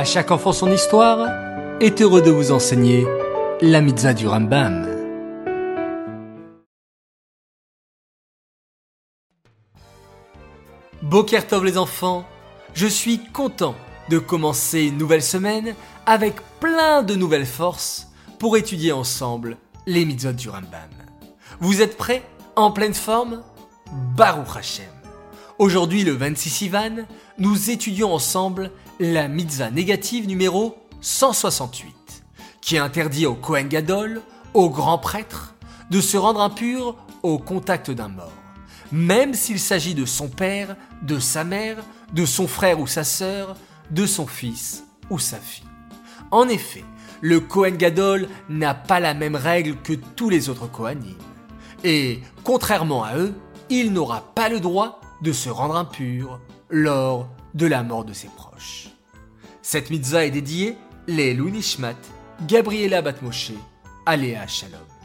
À chaque enfant son histoire est heureux de vous enseigner la mitzvah du Rambam. Bokertov les enfants, je suis content de commencer une nouvelle semaine avec plein de nouvelles forces pour étudier ensemble les mitzvot du Rambam. Vous êtes prêts? En pleine forme? Baruch Hashem. Aujourd'hui, le 26 Ivan, nous étudions ensemble la mitzvah négative numéro 168, qui interdit au Kohen Gadol, au grand prêtre, de se rendre impur au contact d'un mort, même s'il s'agit de son père, de sa mère, de son frère ou sa sœur, de son fils ou sa fille. En effet, le Kohen Gadol n'a pas la même règle que tous les autres Kohanim. Et, contrairement à eux, il n'aura pas le droit de se rendre impur lors de la mort de ses proches. Cette mitzvah est dédiée les Nishmat, Gabriela Batmoshe, Aléa Shalom.